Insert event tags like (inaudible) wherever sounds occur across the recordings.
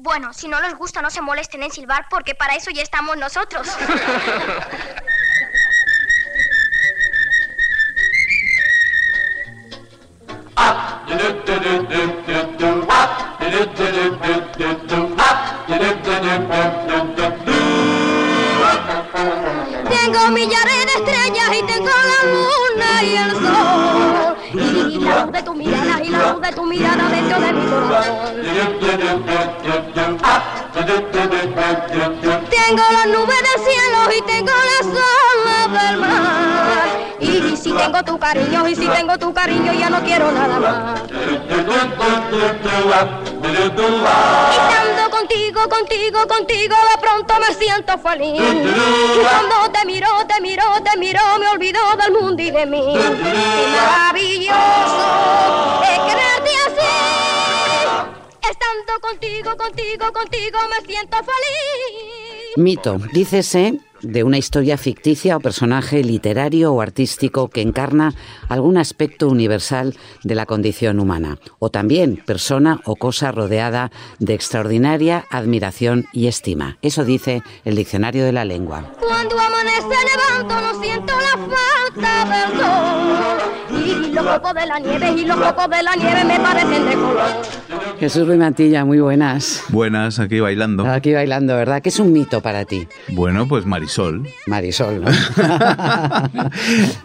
Bueno, si no les gusta, no se molesten en silbar porque para eso ya estamos nosotros. (laughs) tu mirada dentro de mi corazón. Tengo las nubes del cielo y tengo las olas del mar. Y si tengo tu cariño y si tengo tu cariño ya no quiero nada más. Estando contigo, contigo, contigo, de pronto me siento feliz. Y cuando te miro, te miro, te miro, me olvido del mundo y de mí. Maravilloso es. Estando contigo, contigo, contigo, me siento feliz. Mito, dícese de una historia ficticia o personaje literario o artístico que encarna algún aspecto universal de la condición humana, o también persona o cosa rodeada de extraordinaria admiración y estima. Eso dice el diccionario de la lengua. Cuando amanece levanto no siento la falta del sol. Y los copos de la nieve y los copos de la nieve me parecen de color. Jesús Ruiz Mantilla, muy buenas. Buenas, aquí bailando. Aquí bailando, ¿verdad? ¿Qué es un mito para ti? Bueno, pues Marisol. Marisol, ¿no? (laughs)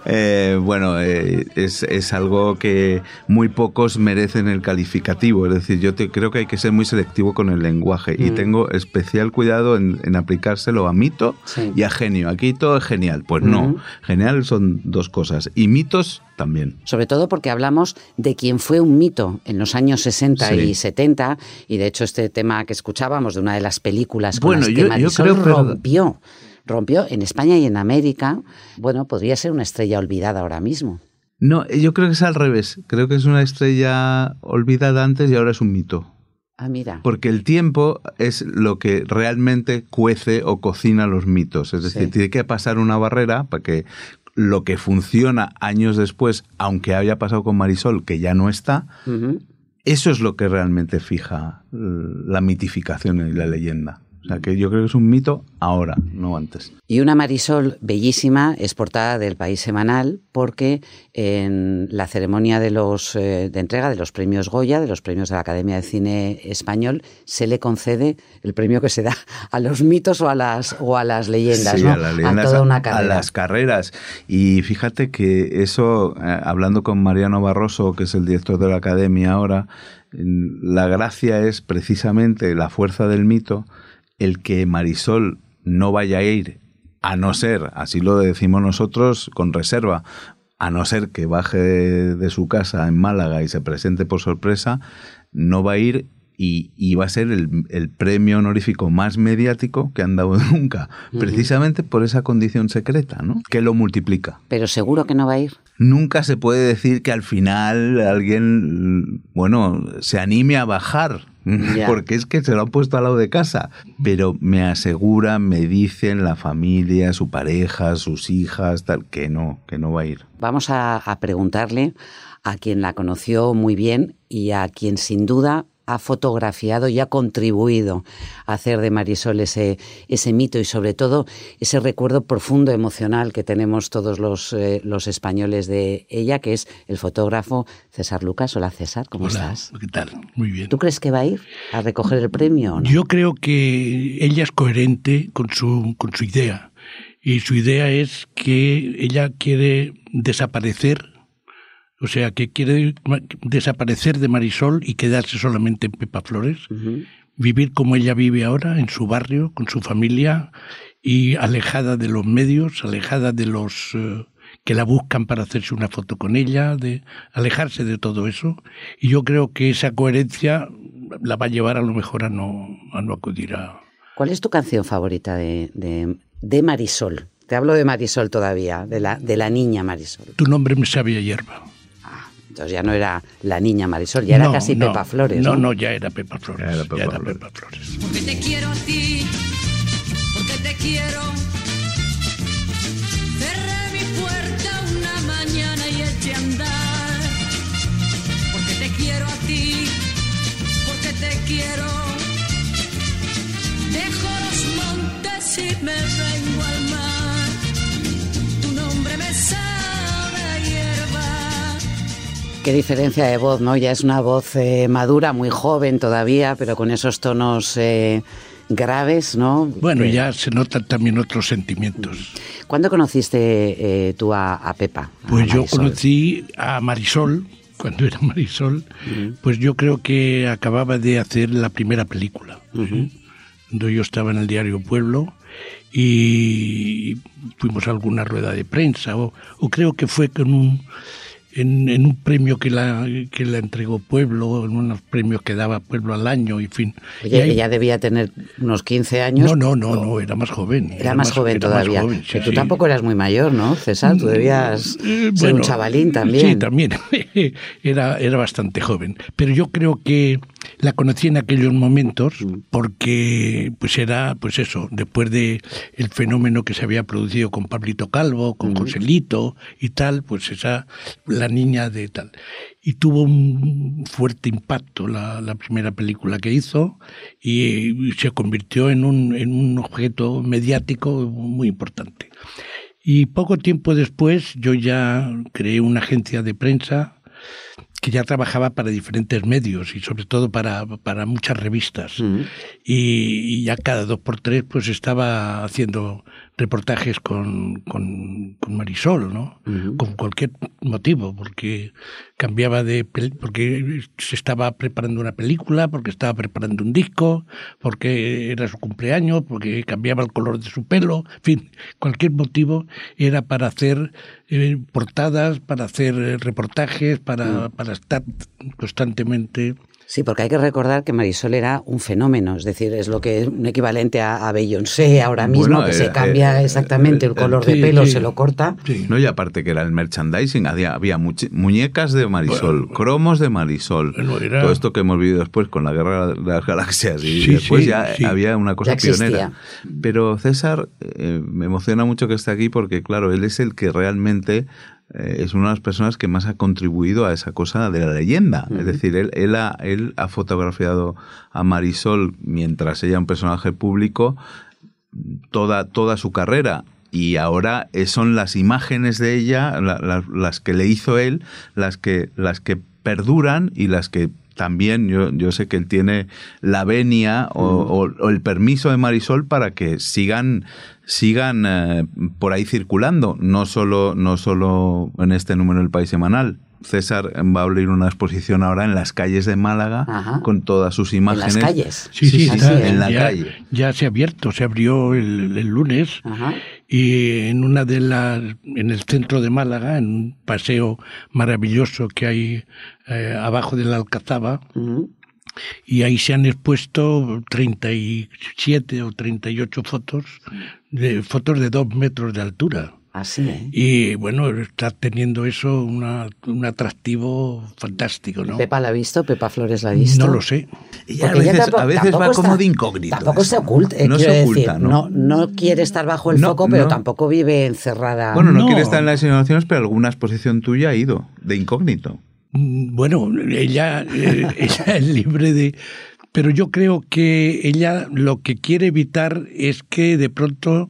Eh, bueno, eh, es, es algo que muy pocos merecen el calificativo. Es decir, yo te- creo que hay que ser muy selectivo con el lenguaje y Mm. tengo especial cuidado en, en aplicárselo a mito Sí. y a genio. Aquí todo es genial. Pues no, Ujú. genial son dos cosas. Y mitos también. Sobre todo porque hablamos de quien fue un mito en los años 60 Sí. y 70, y de hecho este tema que escuchábamos de una de las películas con Bueno, las que yo- yo Marisol creo, pero- rompió, en España y en América, bueno, podría ser una estrella olvidada ahora mismo. No, yo creo que es al revés. Creo que es una estrella olvidada antes y ahora es un mito. Ah, mira. Porque el tiempo es lo que realmente cuece o cocina los mitos. Es decir, Sí. tiene que pasar una barrera para que lo que funciona años después, aunque haya pasado con Marisol, que ya no está, eso es lo que realmente fija eh, la mitificación y la leyenda. O sea, que yo creo que es un mito ahora, no antes. Y una Marisol bellísima es portada del País Semanal porque en la ceremonia de, los, eh, de entrega de los premios Goya, de los premios de la Academia de Cine Español, se le concede el premio que se da a los mitos o a las, o a las leyendas, Sí, ¿no? a las leyendas, toda una a carrera. las carreras. Y fíjate que eso, eh, hablando con Mariano Barroso, que es el director de la academia ahora, en- la gracia es precisamente la fuerza del mito, el que Marisol no vaya a ir, a no ser, así lo decimos nosotros con reserva, a no ser que baje de, de su casa en Málaga y se presente por sorpresa, no va a ir y, y va a ser el, el premio honorífico más mediático que han dado (laughs) nunca, precisamente por esa condición secreta, ¿no? Que lo multiplica. Pero seguro que no va a ir. Nunca se puede decir que al final alguien, bueno, se anime a bajar, (laughs) porque es que se lo han puesto al lado de casa. Pero me aseguran, me dicen la familia, su pareja, sus hijas, tal, que no, que no va a ir. Vamos a, a preguntarle a quien la conoció muy bien y a quien sin duda ha fotografiado y ha contribuido a hacer de Marisol ese, ese mito y sobre todo ese recuerdo profundo emocional que tenemos todos los, eh, los españoles de ella, que es el fotógrafo César Lucas. Hola César, ¿cómo Hola, estás? ¿qué tal? Muy bien. ¿Tú crees que va a ir a recoger el premio o no? Yo creo que ella es coherente con su, con su idea. Y su idea es que ella quiere desaparecer, o sea, que quiere desaparecer de Marisol y quedarse solamente en Pepa Flores, vivir como ella vive ahora, en su barrio, con su familia y alejada de los medios, alejada de los eh, que la buscan para hacerse una foto con ella, de alejarse de todo eso. Y yo creo que esa coherencia la va a llevar a lo mejor a no, a no acudir a... ¿Cuál es tu canción favorita de, de, de Marisol? Te hablo de Marisol todavía, de la, de la niña Marisol. Tu nombre me sabe a hierba. Entonces ya no era la niña Marisol, ya no, era casi no, Pepa Flores. ¿no? no, no, ya era Pepa Flores. Ya era Pepa, ya era Pepa Flores. Flores. Porque te quiero a ti, porque te quiero. Cerré mi puerta una mañana y eché a andar. Porque te quiero a ti, porque te quiero. Dejo los montes y me Qué diferencia de voz, ¿no? Ya es una voz eh, madura, muy joven todavía, pero con esos tonos eh, graves, ¿no? Bueno, ya se notan también otros sentimientos. ¿Cuándo conociste eh, tú a, a Pepa? a Pues yo conocí a Marisol, (laughs) cuando era Marisol, pues yo creo que acababa de hacer la primera película. ¿sí? Cuando yo estaba en el diario Pueblo y fuimos a alguna rueda de prensa, o, o creo que fue con un, en, en un premio que la, que la entregó Pueblo, en unos premios que daba Pueblo al año, en fin. Y Oye, ahí- ella debía tener unos 15 años. no, no, no, no, era más joven. Era, más joven era más todavía. joven, sí, Pero tú sí. tampoco eras muy mayor, ¿no, César? Tú debías Eh, ser un chavalín también. Sí, también. (laughs) era, era bastante joven. Pero yo creo que la conocí en aquellos momentos Mm. porque pues era, pues eso, después de el fenómeno que se había producido con Pablito Calvo, con Joselito y tal, pues esa, la niña de tal. Y tuvo un fuerte impacto la, la primera película que hizo y se convirtió en un, en un objeto mediático muy importante. Y poco tiempo después yo ya creé una agencia de prensa que ya trabajaba para diferentes medios y sobre todo para, para muchas revistas. Y, y ya cada dos por tres pues estaba haciendo reportajes con, con, con Marisol, ¿no? Con cualquier motivo, porque cambiaba de... porque se estaba preparando una película, porque estaba preparando un disco, porque era su cumpleaños, porque cambiaba el color de su pelo, en fin, cualquier motivo era para hacer eh, portadas, para hacer reportajes, para, para estar constantemente... Sí, porque hay que recordar que Marisol era un fenómeno, es decir, es lo que es un equivalente a, a Beyoncé ahora mismo, Bueno, que eh, se cambia eh, exactamente el eh, color de sí, pelo, sí. se lo corta. Sí. No, y aparte que era el merchandising, había, había muñecas de Marisol, Bueno, cromos de Marisol, bueno, era- todo esto que hemos vivido después con la Guerra de las Galaxias y Sí, después sí, ya sí. había una cosa pionera. Pero César, eh, me emociona mucho que esté aquí porque claro, él es el que realmente eh, es una de las personas que más ha contribuido a esa cosa de la leyenda. Es decir, él, él, ha, él ha fotografiado a Marisol mientras ella era un personaje público toda, toda su carrera. Y ahora eh, son las imágenes de ella, la- la- las que le hizo él, las que, las que perduran y las que también yo, yo sé que él tiene la venia o, o- o el permiso de Marisol para que sigan sigan eh, por ahí circulando, no solo, no solo en este número del País Semanal. César va a abrir una exposición ahora en las calles de Málaga Ajá. con todas sus En imágenes. las calles. Sí, sí, está, es. en la ya, calle. Ya se ha abierto, se abrió el, el lunes Ajá. Y en una de las, en el centro de Málaga, en un paseo maravilloso que hay eh, abajo de la Alcazaba, y ahí se han expuesto 37 o 38 fotos, de, fotos de dos metros de altura. Así, ¿eh? Y bueno, está teniendo eso una- un atractivo fantástico, ¿no? ¿Pepa la ha visto? ¿Pepa Flores la ha visto? No lo sé. Ella a veces, tampoco- a veces tampoco va como de incógnito. Tampoco se oculta, eh, No quiero se decir, oculta, ¿no? no, no quiere estar bajo el No, foco, pero no. tampoco vive encerrada. Bueno, no, No. quiere estar en las innovaciones, pero alguna exposición tuya ha ido, de incógnito. Mm, Bueno, ella, eh, (laughs) ella es libre de... Pero yo creo que ella lo que quiere evitar es que de pronto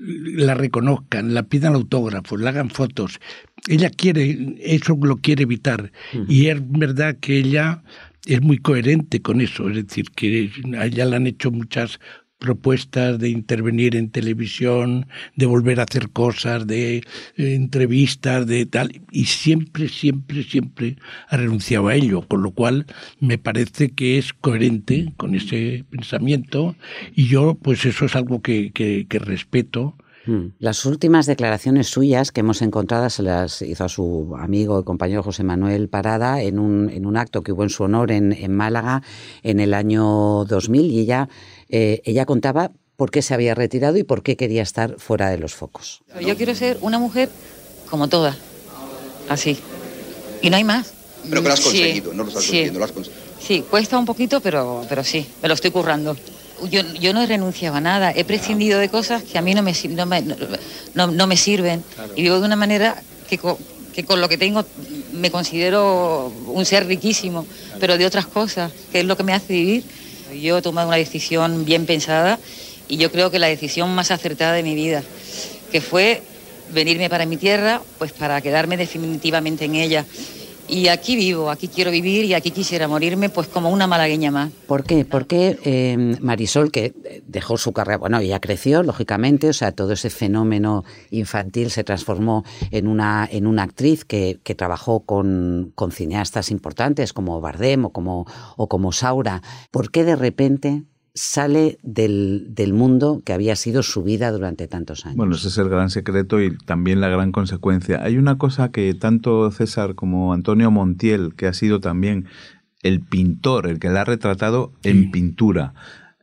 la reconozcan, la pidan autógrafos, le hagan fotos. Ella quiere, eso lo quiere evitar. Y es verdad que ella es muy coherente con eso. Es decir, que a ella le han hecho muchas propuestas de intervenir en televisión, de volver a hacer cosas, de eh, entrevistas, de tal, y siempre, siempre, siempre ha renunciado a ello, con lo cual me parece que es coherente con ese pensamiento y yo, pues eso es algo que, que- que respeto. Mm. Las últimas declaraciones suyas que hemos encontrado se las hizo a su amigo y compañero José Manuel Parada en un, en un acto que hubo en su honor en, en Málaga en el año 2000 y ella, eh, ella contaba por qué se había retirado y por qué quería estar fuera de los focos. Yo quiero ser una mujer como todas, así. Y no hay más. Pero que lo has Sí, conseguido, no lo estás sí. consiguiendo, lo has conseguido. Sí, cuesta un poquito, pero, pero sí, me lo estoy currando. Yo, yo no he renunciado a nada, he prescindido de cosas que a mí no me, no me, no, no me sirven. Y vivo de una manera que con, que con lo que tengo me considero un ser riquísimo, pero de otras cosas, que es lo que me hace vivir. Yo he tomado una decisión bien pensada y yo creo que la decisión más acertada de mi vida, que fue venirme para mi tierra, pues para quedarme definitivamente en ella. Y aquí vivo, aquí quiero vivir y aquí quisiera morirme, pues como una malagueña más. ¿Por qué? Porque eh, Marisol, que dejó su carrera, bueno, ella creció, lógicamente, o sea, todo ese fenómeno infantil se transformó en una, en una actriz que, que trabajó con, con cineastas importantes como Bardem o como, o como Saura. ¿Por qué de repente sale del, del, mundo que había sido su vida durante tantos años. Bueno, ese es el gran secreto y también la gran consecuencia. Hay una cosa que tanto César como Antonio Montiel, que ha sido también el pintor, el que la ha retratado sí. en pintura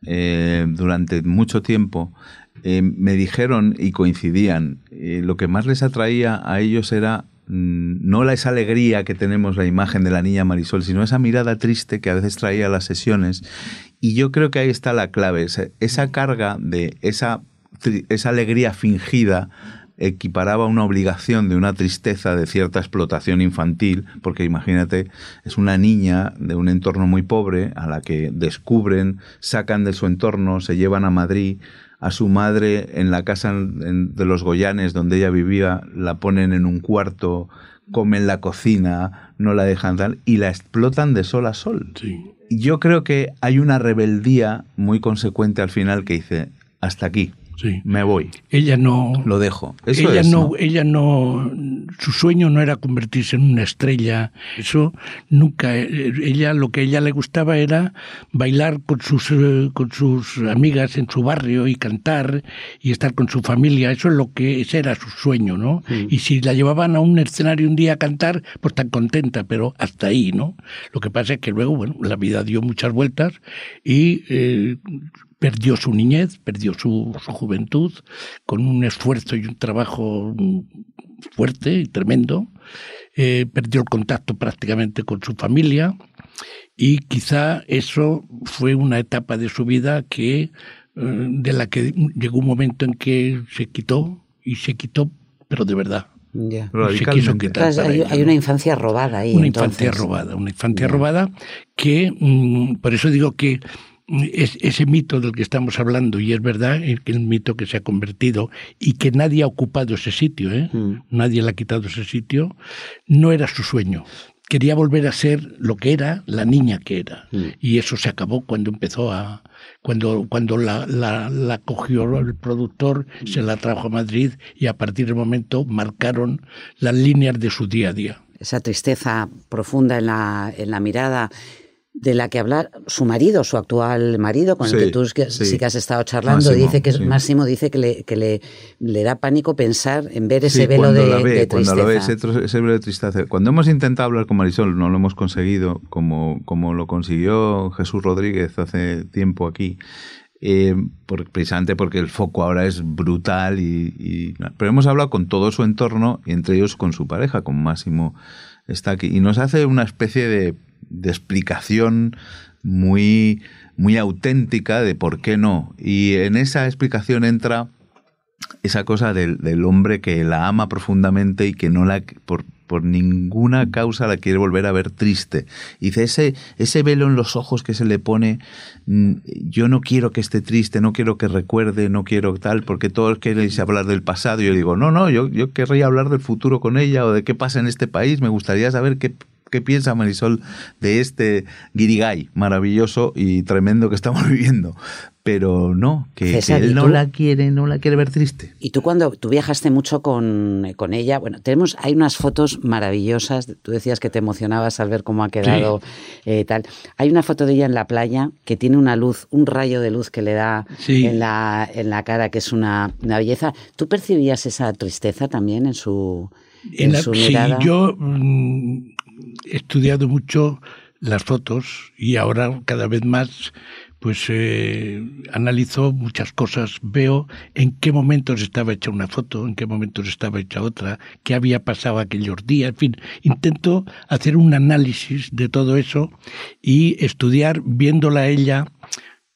eh, durante mucho tiempo, eh, me dijeron y coincidían, eh, lo que más les atraía a ellos era mm, no la, esa alegría que tenemos la imagen de la niña Marisol, sino esa mirada triste que a veces traía a las sesiones y yo creo que ahí está la clave, esa, carga de esa, esa alegría fingida equiparaba una obligación de una tristeza de cierta explotación infantil, porque imagínate, es una niña de un entorno muy pobre a la que descubren, sacan de su entorno, se llevan a Madrid, a su madre en la casa de los Goyanes donde ella vivía, la ponen en un cuarto, comen la cocina, no la dejan tal, y la explotan de sol a sol. Sí yo creo que hay una rebeldía muy consecuente al final que dice, hasta aquí. Sí. Me voy. Ella no. Lo dejo. Eso ella es, no, ¿no? ella no. Su sueño no era convertirse en una estrella. Eso nunca. Ella lo que a ella le gustaba era bailar con sus eh, con sus amigas en su barrio y cantar y estar con su familia. Eso es lo que ese era su sueño, ¿no? Mm. Y si la llevaban a un escenario un día a cantar, pues tan contenta, pero hasta ahí, ¿no? Lo que pasa es que luego, bueno, la vida dio muchas vueltas y eh, perdió su niñez, perdió su, su, juventud, con un esfuerzo y un trabajo fuerte y tremendo, eh, perdió el contacto prácticamente con su familia y quizá eso fue una etapa de su vida que eh, de la que llegó un momento en que se quitó y se quitó, pero de verdad. Yeah. Se quiso quitar Claro, hay, ella, hay, ¿no? una infancia robada ahí. Una entonces. infancia robada, una infancia Yeah. robada que, mm, por eso digo que es, ese mito del que estamos hablando, y es verdad, el, el mito que se ha convertido y que nadie ha ocupado ese sitio, ¿eh? Mm. nadie le ha quitado ese sitio, no era su sueño. Quería volver a ser lo que era, la niña que era. Mm. Y eso se acabó cuando empezó a. cuando, cuando la, la, la cogió el productor, se la trajo a Madrid y a partir del momento marcaron las líneas de su día a día. Esa tristeza profunda en la, en la mirada de la que hablar su marido, su actual marido, con Sí, el que tú sí. sí. que has estado charlando, Máximo, dice que sí. Máximo dice que le, que le, le da pánico pensar en ver ese velo de, la ve, de cuando la ve, tristeza. ese, velo de tristeza. Cuando hemos intentado hablar con Marisol, no lo hemos conseguido, como, como lo consiguió Jesús Rodríguez hace tiempo aquí. eh, por- precisamente porque el foco ahora es brutal y, y- pero hemos hablado con todo su entorno y entre ellos con su pareja con Máximo está aquí y nos hace una especie de, de explicación muy muy auténtica de por qué no y en esa explicación entra esa cosa del, hombre que la ama profundamente y que no la por, por ninguna causa la quiere volver a ver triste. Y dice, ese, ese velo en los ojos que se le pone, mm, yo no quiero que esté triste, no quiero que recuerde, no quiero tal, porque todos queréis hablar del pasado. Y yo digo, no, no, yo, yo querría hablar del futuro con ella o de qué pasa en este país. Me gustaría saber qué, qué piensa Marisol de este guirigay maravilloso y tremendo que estamos (laughs) viviendo. Pero no, que, que César, ¿y él no tú? la quiere, no la quiere ver triste. Y tú cuando tú viajaste mucho con, con ella, bueno, tenemos, hay unas fotos maravillosas. Tú decías que te emocionabas al ver cómo ha quedado eh, tal. Hay una foto de ella en la playa que tiene una luz, un rayo de luz que le da Sí. en, la, en la cara, que es una, una belleza. ¿Tú percibías esa tristeza también en su, en En la- su sí, mirada? yo mm, he estudiado mucho las fotos y ahora cada vez más pues eh, analizo muchas cosas, veo en qué momentos estaba hecha una foto, en qué momentos estaba hecha otra, qué había pasado aquellos días, en fin, intento hacer un análisis de todo eso y estudiar viéndola ella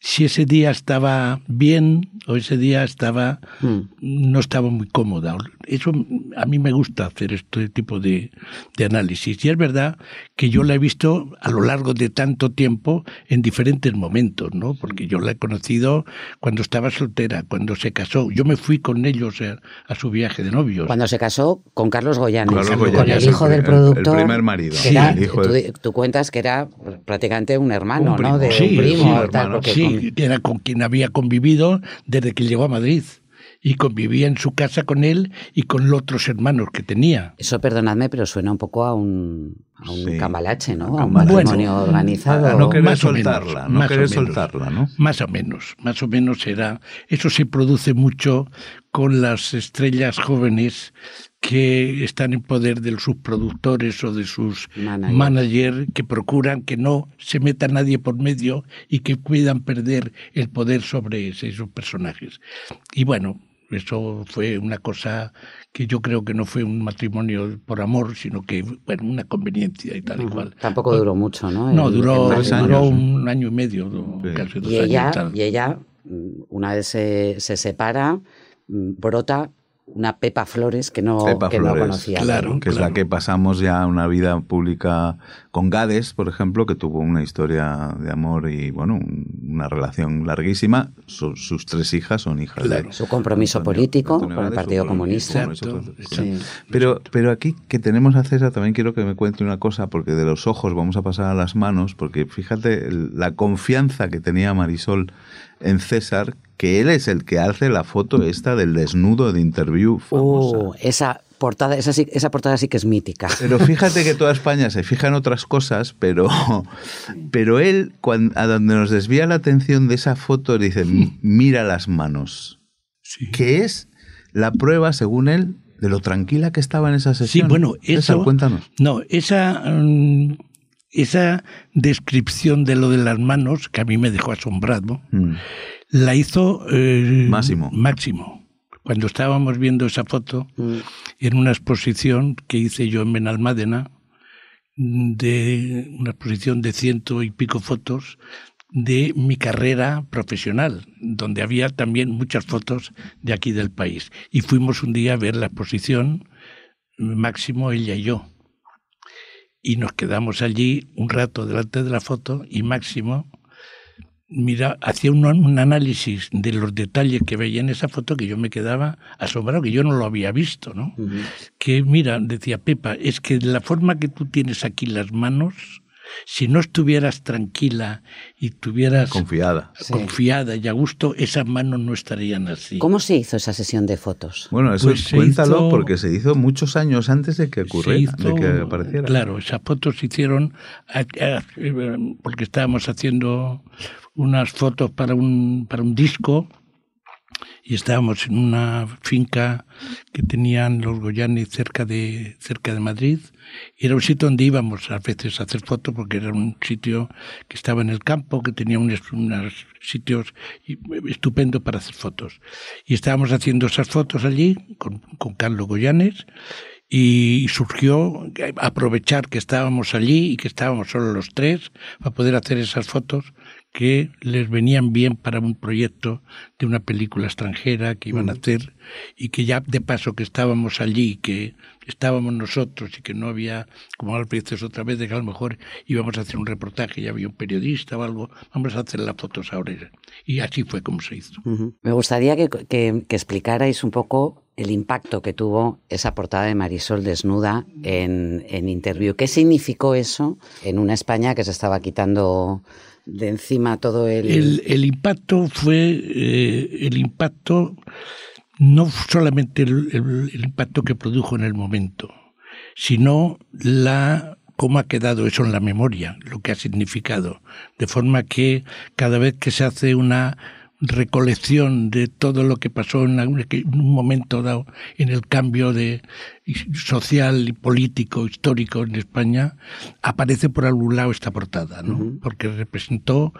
si ese día estaba bien o ese día estaba Mm. no estaba muy cómoda. Eso a mí me gusta hacer este tipo de, de análisis. Y es verdad que yo la he visto a lo largo de tanto tiempo en diferentes momentos, ¿no? Porque yo la he conocido cuando estaba soltera, cuando se casó. Yo me fui con ellos a, a su viaje de novios. Cuando se casó con Carlos Goyanes, Carlos con el hijo el del pri- el productor. primer marido, que era- el hijo tú, de- tú cuentas que era prácticamente un hermano, Un primo. ¿no? De Sí, un primo sí, o tal, hermano. porque Sí, con- que era con quien había convivido desde que llegó a Madrid. Y convivía en su casa con él y con los otros hermanos que tenía. Eso, perdonadme, pero suena un poco a un, a un Sí. cambalache, ¿no? Un A un matrimonio Bueno, organizado. a no querer Más o menos, soltarla, no más o querer menos. soltarla, ¿no? Más o menos, más o menos era. Eso se produce mucho con las estrellas jóvenes que están en poder de sus productores o de sus Manager. managers que procuran que no se meta nadie por medio y que puedan perder el poder sobre ese- esos personajes. Y bueno, eso fue una cosa que yo creo que no fue un matrimonio por amor, sino que bueno, una conveniencia y tal y Ujú. cual. Tampoco duró mucho, ¿no? No, El- duró, el duró un año y medio, Sí. casi dos Y años. ella, tal. y ella, mm, una vez se, se separa, mm, brota una Pepa Flores que no, Pepa que no Flores, conocía. Claro. que es la que pasamos ya una vida pública con Gades, por ejemplo, que tuvo una historia de amor y, bueno, un- una relación larguísima. Su- sus tres hijas son hijas Claro. de... Su compromiso Antonio- político Antonio con el Gades, Partido Comunista. Exacto, exacto. Pero, pero aquí que tenemos a César, también quiero que me cuente una cosa, porque de los ojos vamos a pasar a las manos, porque fíjate la confianza que tenía Marisol en César, que él es el que hace la foto esta del desnudo de interview famosa. Uh, esa portada, esa, sí- esa portada sí que es mítica. Pero fíjate que toda España se fija en otras cosas, pero, pero él, cuan- a donde nos desvía la atención de esa foto, dice, "M- mira las manos. Sí. Que es la prueba, según él, de lo tranquila que estaba en esa Sí, sesión. bueno, César, eso. cuéntanos. No, esa, mm, esa descripción de lo de las manos, que a mí me dejó asombrado, Mm. la hizo eh, Máximo. Máximo. Cuando estábamos viendo esa foto Mm, en una exposición que hice yo en Benalmádena, de una exposición de ciento y pico fotos de mi carrera profesional, donde había también muchas fotos de aquí del país. Y fuimos un día a ver la exposición, Máximo, ella y yo. Y nos quedamos allí un rato delante de la foto y Máximo mira, hacía un, un análisis de los detalles que veía en esa foto que yo me quedaba asombrado, que yo no lo había visto, ¿no? que mira, decía Pepa, es que la forma que tú tienes aquí las manos, si no estuvieras tranquila y tuvieras Confiada. Sí. confiada y a gusto, esas manos no estarían así. ¿Cómo se hizo esa sesión de fotos? Bueno, eso Pues cuéntalo hizo- porque se hizo muchos años antes de que ocurriera, de que apareciera. Claro, esas fotos se hicieron porque estábamos haciendo unas fotos para un, para un disco y estábamos en una finca que tenían los Goyanes cerca de, cerca de Madrid. Era un sitio donde íbamos a veces a hacer fotos porque era un sitio que estaba en el campo, que tenía unos, unos sitios estupendos para hacer fotos. Y estábamos haciendo esas fotos allí con, con Carlos Goyanes y surgió aprovechar que estábamos allí y que estábamos solo los tres para poder hacer esas fotos que les venían bien para un proyecto de una película extranjera que iban a hacer y que ya de paso que estábamos allí, que estábamos nosotros y que no había, como a veces otra vez, de que a lo mejor íbamos a hacer un reportaje y había un periodista o algo, vamos a hacer las fotos ahora. Y así fue como se hizo. Me gustaría que, que- que explicarais un poco el impacto que tuvo esa portada de Marisol desnuda en, en Interview. ¿Qué significó eso en una España que se estaba quitando de encima todo el... El, impacto fue eh, el impacto, no solamente el, el- el impacto que produjo en el momento, sino la cómo ha quedado eso en la memoria, lo que ha significado. De forma que cada vez que se hace una recolección de todo lo que pasó en, un momento dado en el cambio de social y político histórico en España aparece por algún lado esta portada no porque representó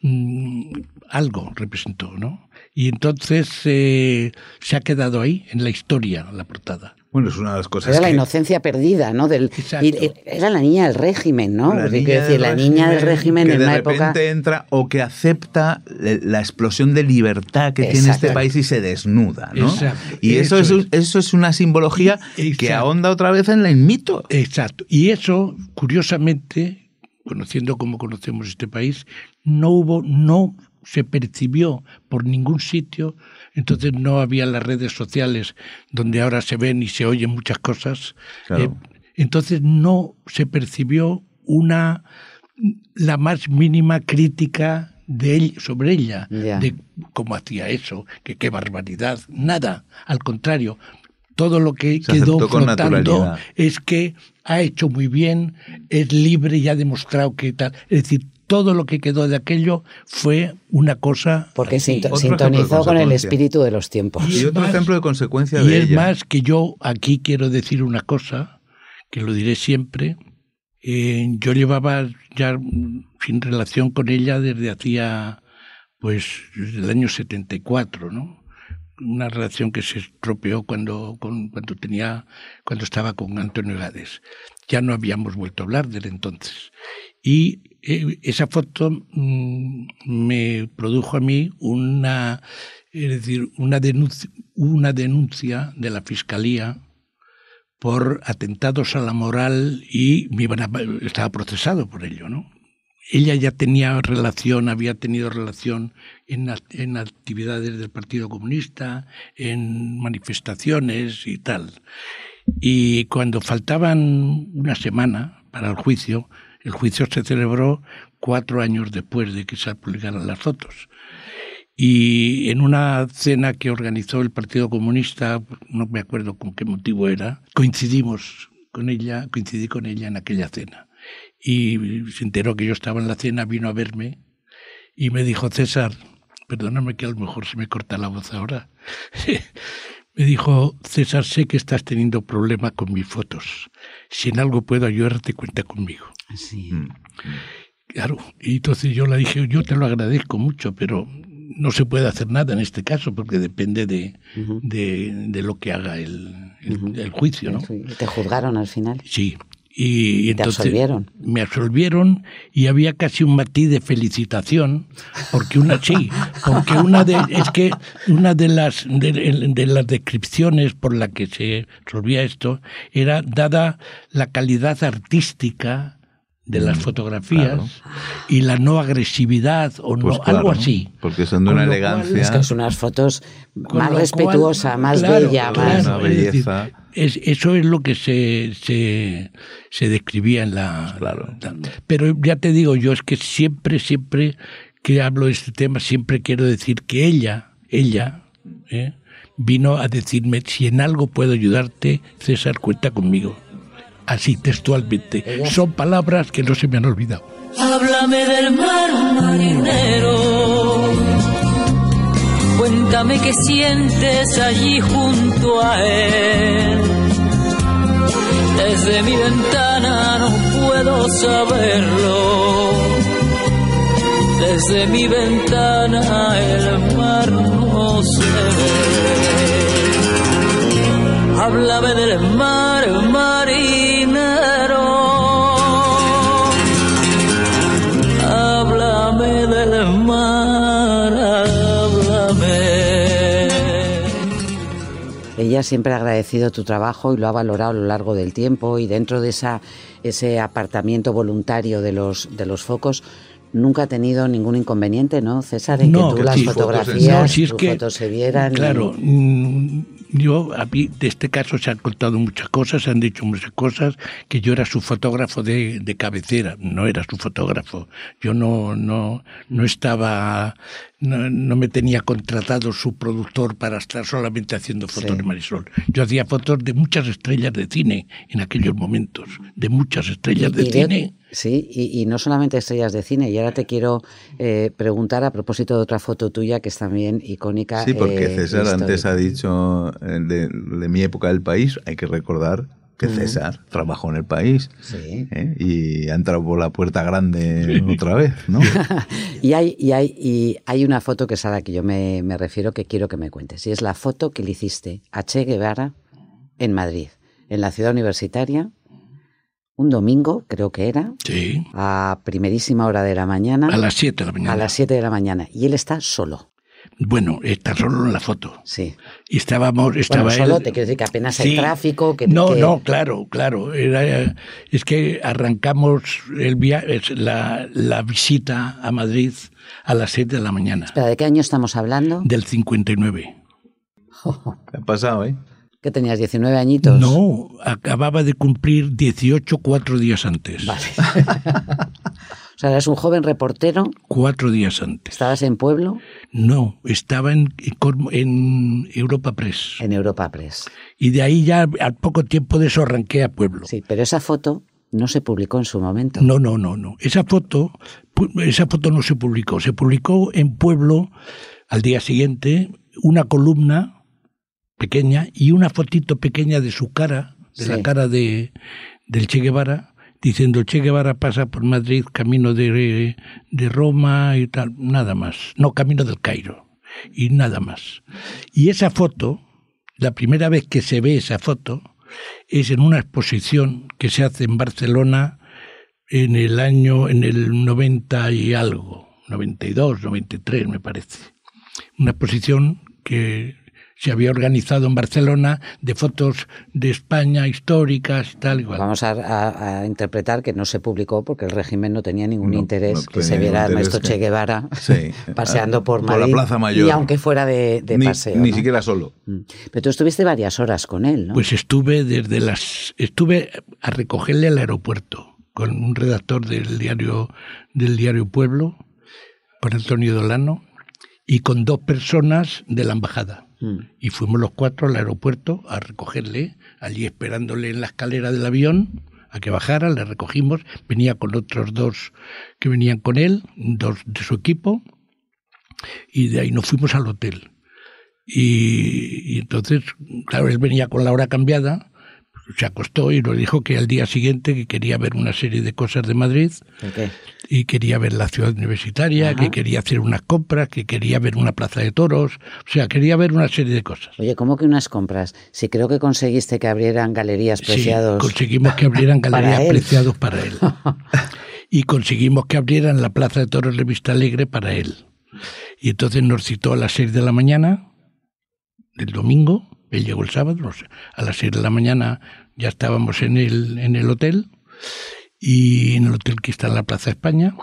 mm, algo representó no y entonces eh, se ha quedado ahí en la historia la portada Bueno, es una de las cosas Era la que- inocencia perdida, ¿no? Del, y- y- era la niña del régimen, ¿no? La niña quiero decir, del la niña del régimen que en de una repente época... entra o que acepta la explosión de libertad que tiene este país y se desnuda, ¿no? Exacto. Y eso, Eso es, eso es una simbología que Exacto. ahonda otra vez en el mito. Exacto. Y eso, curiosamente, conociendo como conocemos este país, no hubo, no se percibió por ningún sitio, entonces no había las redes sociales donde ahora se ven y se oyen muchas cosas. Claro. Eh, entonces no se percibió una la más mínima crítica de él, sobre ella, de cómo hacía eso, que qué barbaridad, nada, al contrario, todo lo que Se quedó flotando es que ha hecho muy bien, es libre y ha demostrado que tal. Es decir, todo lo que quedó de aquello fue una cosa. Porque así. sintonizó con el espíritu de los tiempos. Y es otro más- ejemplo de consecuencia Y de es ella. más que yo aquí quiero decir una cosa, que lo diré siempre. eh, yo llevaba ya sin relación con ella desde hacía, pues, desde el año 74, ¿no? Una relación que se estropeó cuando, con- cuando tenía, cuando estaba con Antonio Gades. Ya no habíamos vuelto a hablar desde entonces. Y esa foto mm, me produjo a mí una, es decir, una denuncia, una denuncia de la fiscalía por atentados a la moral y me iban a- estaba procesado por ello, ¿no? Ella ya tenía relación, había tenido relación en, en actividades del Partido Comunista, en manifestaciones y tal. Y cuando faltaban una semana para el juicio, el juicio se celebró cuatro años después de que se publicaran las fotos. Y en una cena que organizó el Partido Comunista, no me acuerdo con qué motivo era, coincidimos con ella, coincidí con ella en aquella cena. Y se enteró que yo estaba en la cena, vino a verme y me dijo, César, perdóname que a lo mejor se me corta la voz ahora. (laughs) me dijo, César, sé que estás teniendo problemas con mis fotos. Si en algo puedo ayudarte, cuenta conmigo. Sí. Claro, y entonces yo le dije, yo te lo agradezco mucho, pero no se puede hacer nada en este caso porque depende de, de, de lo que haga el, el juicio, ¿no? Te juzgaron al final. Sí. Y, y Te entonces absolvieron. me absolvieron y había casi un matiz de felicitación porque una sí porque una de es que una de las de, de las descripciones por la que se resolvía esto era dada la calidad artística de las fotografías claro. y la no agresividad o Pues no claro, algo así Porque son de una lo cual- elegancia. Es que son unas fotos más lo respetuosa, cual, más claro, bella, claro, más... Una belleza. Es- eso es lo que se, se, se describía en la, Claro. la- Pero ya te digo yo, es que siempre, siempre que hablo de este tema, siempre quiero decir que ella, ella, ¿eh? vino a decirme, si en algo puedo ayudarte, César, cuenta conmigo. Así, textualmente. Son palabras que no se me han olvidado. Háblame del mar marinero. Cuéntame qué sientes allí junto a él. Desde mi ventana no puedo saberlo. Desde mi ventana el mar no se ve. Háblame del mar marinero. Ella siempre ha agradecido tu trabajo y lo ha valorado a lo largo del tiempo y dentro de esa, ese apartamiento voluntario de los, de los focos nunca ha tenido ningún inconveniente, ¿no, César? En No, que tú que las sí. fotografías, No, si es tus que, fotos se vieran. Claro, mm, yo, a mí de este caso se han contado muchas cosas, se han dicho muchas cosas, que yo era su fotógrafo de, de cabecera, no era su fotógrafo. Yo no, no, no estaba, no, no me tenía contratado su productor para estar solamente haciendo fotos Sí. de Marisol. Yo hacía fotos de muchas estrellas de cine en aquellos momentos, de muchas estrellas de Y de- cine. Sí, y, y no solamente estrellas de cine. Y ahora te quiero eh, preguntar a propósito de otra foto tuya que es también icónica. Sí, porque eh, César antes ha dicho eh, de, de mi época del país, hay que recordar que César trabajó en el país Sí. ¿eh? y ha entrado por la puerta grande otra vez, ¿no? (laughs) Y hay, y, hay, y hay una foto que es a la que yo me, me refiero que quiero que me cuentes. Y es la foto que le hiciste a Che Guevara en Madrid, en la ciudad universitaria, un domingo, creo que era, Sí. a primerísima hora de la mañana. A las 7 de la mañana. a las 7 de la mañana. Y él está solo. Bueno, está solo en la foto. Sí. Y estábamos, estaba bueno, solo él- te quiero decir que apenas hay Sí. tráfico. Que, no, que- no, claro, claro. Era, es que arrancamos el via- la, la visita a Madrid a las 7 de la mañana, Espera, ¿de qué año estamos hablando? del 59. ¿Qué (laughs) ha pasado, eh? ¿Que tenías 19 añitos? No, acababa de cumplir 18 cuatro días antes. Vale. (laughs) o sea, eras un joven reportero, Cuatro días antes. estabas en pueblo, No, estaba en, en Europa Press. en Europa Press. Y de ahí ya al poco tiempo de eso arranqué a Pueblo. Sí, pero esa foto no se publicó en su momento. No, no, no, no. Esa foto, esa foto no se publicó. Se publicó en Pueblo al día siguiente una columna pequeña y una fotito pequeña de su cara, de la cara de del Che Guevara, diciendo Che Guevara pasa por Madrid camino de, de Roma y tal, nada más. No, camino del Cairo y nada más. Y esa foto, la primera vez que se ve esa foto, es en una exposición que se hace en Barcelona en el año, en el 90 y algo, 92, 93 me parece. Una exposición que se había organizado en Barcelona de fotos de España históricas y tal. Igual. Vamos a, a- a interpretar que no se publicó porque el régimen no tenía ningún No, interés no que se viera maestro interés Che que- Guevara Sí. (laughs) paseando por Por la. Plaza Mayor. Y aunque fuera de, de ni, paseo. ni ¿no? siquiera solo. Mm. Pero tú estuviste varias horas con él, ¿no? Pues estuve desde las estuve a recogerle al aeropuerto con un redactor del diario del diario Pueblo, con Antonio Dolano, y con dos personas de la embajada. Mm. Y fuimos los cuatro al aeropuerto a recogerle, allí esperándole en la escalera del avión a que bajara, le recogimos, venía con otros dos que venían con él, dos de su equipo, y de ahí nos fuimos al hotel. Y, y entonces, claro, él venía con la hora cambiada, se acostó y nos dijo que al día siguiente que quería ver una serie de cosas de Madrid ¿De qué? y quería ver la ciudad universitaria, Ajá. que quería hacer unas compras, que quería ver una plaza de toros, o sea, quería ver una serie de cosas. Oye, ¿cómo que unas compras? Si creo que conseguiste que abrieran galerías Sí, preciados. conseguimos que abrieran (laughs) Para galerías él. preciados para él. (laughs) Y conseguimos que abrieran la plaza de toros de Vista Alegre para él. Y entonces nos citó a las 6 de la mañana del domingo, él llegó el sábado, a las 6 de la mañana ya estábamos en el, en el hotel, y en el hotel que está en la Plaza España,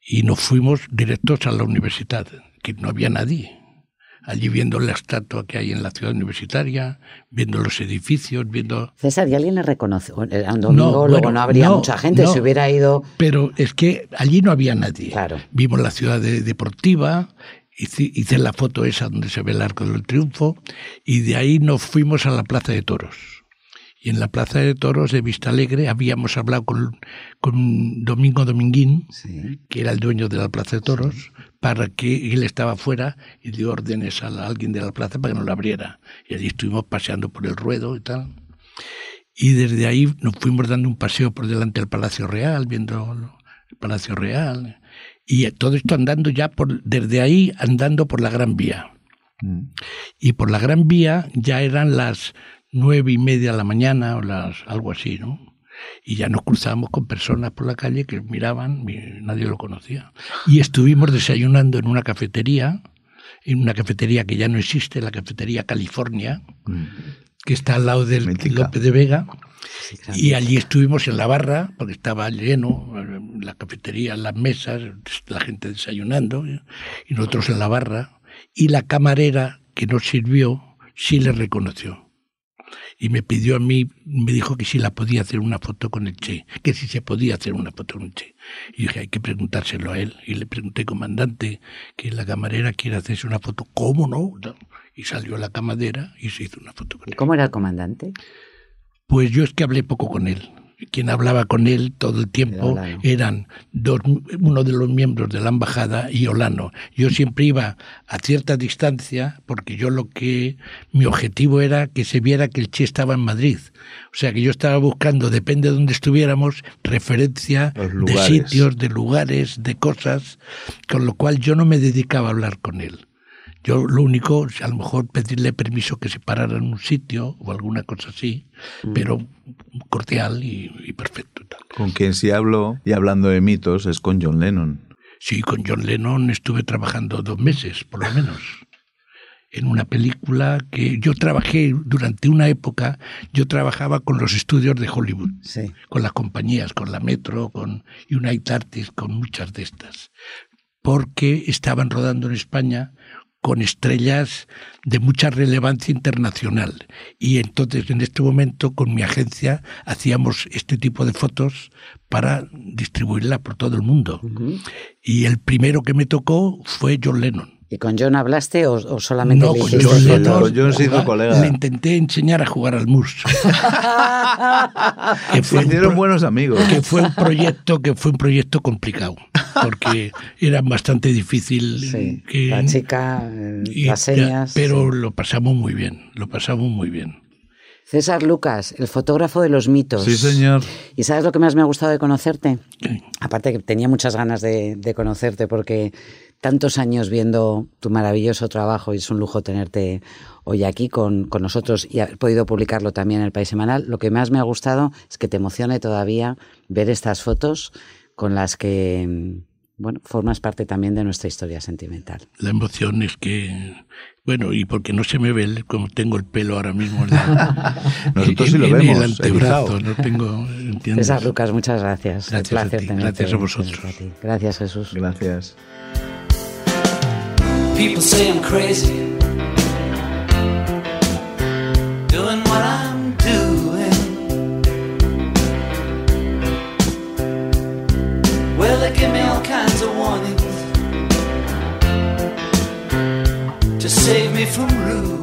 y nos fuimos directos a la universidad, que no había nadie. Allí viendo la estatua que hay en la ciudad universitaria, viendo los edificios, viendo... César, ¿y alguien le reconoció? Era un domingo, No, luego bueno, no habría no, mucha gente, no. se hubiera ido. Pero es que allí no había nadie. Claro. Vimos la ciudad de- deportiva, hice, hice la foto esa donde se ve el Arco del Triunfo, y de ahí nos fuimos a la Plaza de Toros. Y en la Plaza de Toros de Vista Alegre habíamos hablado con, con Domingo Dominguín, Sí. que era el dueño de la Plaza de Toros, para que él estaba fuera y dio órdenes a la- alguien de la plaza para que nos la abriera. Y allí estuvimos paseando por el ruedo y tal. Y desde ahí nos fuimos dando un paseo por delante del Palacio Real, viendo el Palacio Real. Y todo esto andando ya por, desde ahí andando por la Gran Vía. Mm. Y por la Gran Vía ya eran las nueve y media de la mañana o las algo así, ¿no? Y ya nos cruzábamos con personas por la calle que miraban, nadie lo conocía. Y estuvimos desayunando en una cafetería, en una cafetería que ya no existe, la cafetería California, Mm. que está al lado del Mítica. López de Vega. Y allí estuvimos en la barra, porque estaba lleno, la cafetería, las mesas, la gente desayunando, y nosotros en la barra. Y la camarera que nos sirvió sí le reconoció. Y me pidió a mí, me dijo que si la podía hacer una foto con el Che, que si se podía hacer una foto con el Che. Y dije, hay que preguntárselo a él. Y le pregunté, comandante, que la camarera quiere hacerse una foto. ¿Cómo no? Y salió la camarera y se hizo una foto con ¿Y él. ¿Cómo era el comandante? Pues yo es que hablé poco con él. Quien hablaba con él todo el tiempo eran dos, uno de los miembros de la embajada y Olano. Yo siempre iba a cierta distancia porque yo lo que mi objetivo era que se viera que el Che estaba en Madrid. O sea que yo estaba buscando, depende de donde estuviéramos, referencia de sitios, de lugares, de cosas, con lo cual yo no me dedicaba a hablar con él. Yo lo único, a lo mejor pedirle permiso que se parara en un sitio o alguna cosa así, Mm. pero cordial y, y perfecto. y tal. Con quien sí hablo, y hablando de mitos, es con John Lennon. Sí, con John Lennon estuve trabajando dos meses, por lo menos, en una película que yo trabajé durante una época, yo trabajaba con los estudios de Hollywood, Sí. con las compañías, con la Metro, con United Artists, con muchas de estas, porque estaban rodando en España con estrellas de mucha relevancia internacional. Y entonces en este momento con mi agencia hacíamos este tipo de fotos para distribuirla por todo el mundo. Y el primero que me tocó fue John Lennon. ¿Y con John hablaste o, o solamente No, le con John? Lennon. Con John sí, tu colega. Le intenté enseñar a jugar al mus. (laughs) que, Se fue hicieron pro- buenos amigos. que fue un proyecto que fue un proyecto complicado porque era bastante difícil Sí, que- la chica, y las ya, señas. pero sí. lo pasamos muy bien lo pasamos muy bien César Lucas, el fotógrafo de los mitos. Sí, señor. ¿Y sabes lo que más me ha gustado de conocerte? Sí. Aparte que tenía muchas ganas de, de conocerte porque tantos años viendo tu maravilloso trabajo y es un lujo tenerte hoy aquí con, con nosotros y haber podido publicarlo también en el País Semanal. Lo que más me ha gustado es que te emocione todavía ver estas fotos con las que, bueno, formas parte también de nuestra historia sentimental. la emoción es que bueno y porque no se me ve el- como tengo el pelo ahora mismo en, la- (laughs) Nosotros en- sí lo en vemos, el antebrazo no tengo ¿entiendes? César Lucas, muchas gracias. Gracias Un a placer ti, tenerte. gracias a vosotros. tenerte a ti. Gracias, Jesús. Gracias. People say I'm crazy. Doing what I'm to save me from ruin.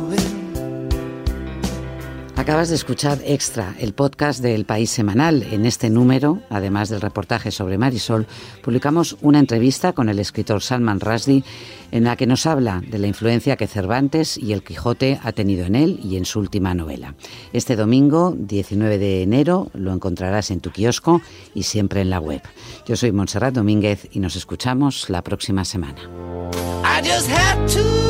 Acabas de escuchar Extra, el podcast del País Semanal. En este número, además del reportaje sobre Marisol, publicamos una entrevista con el escritor Salman Rushdie en la que nos habla de la influencia que Cervantes y el Quijote ha tenido en él y en su última novela. Este domingo, 19 de enero, lo encontrarás en tu kiosco y siempre en la web. Yo soy Montserrat Domínguez y nos escuchamos la próxima semana. I just had to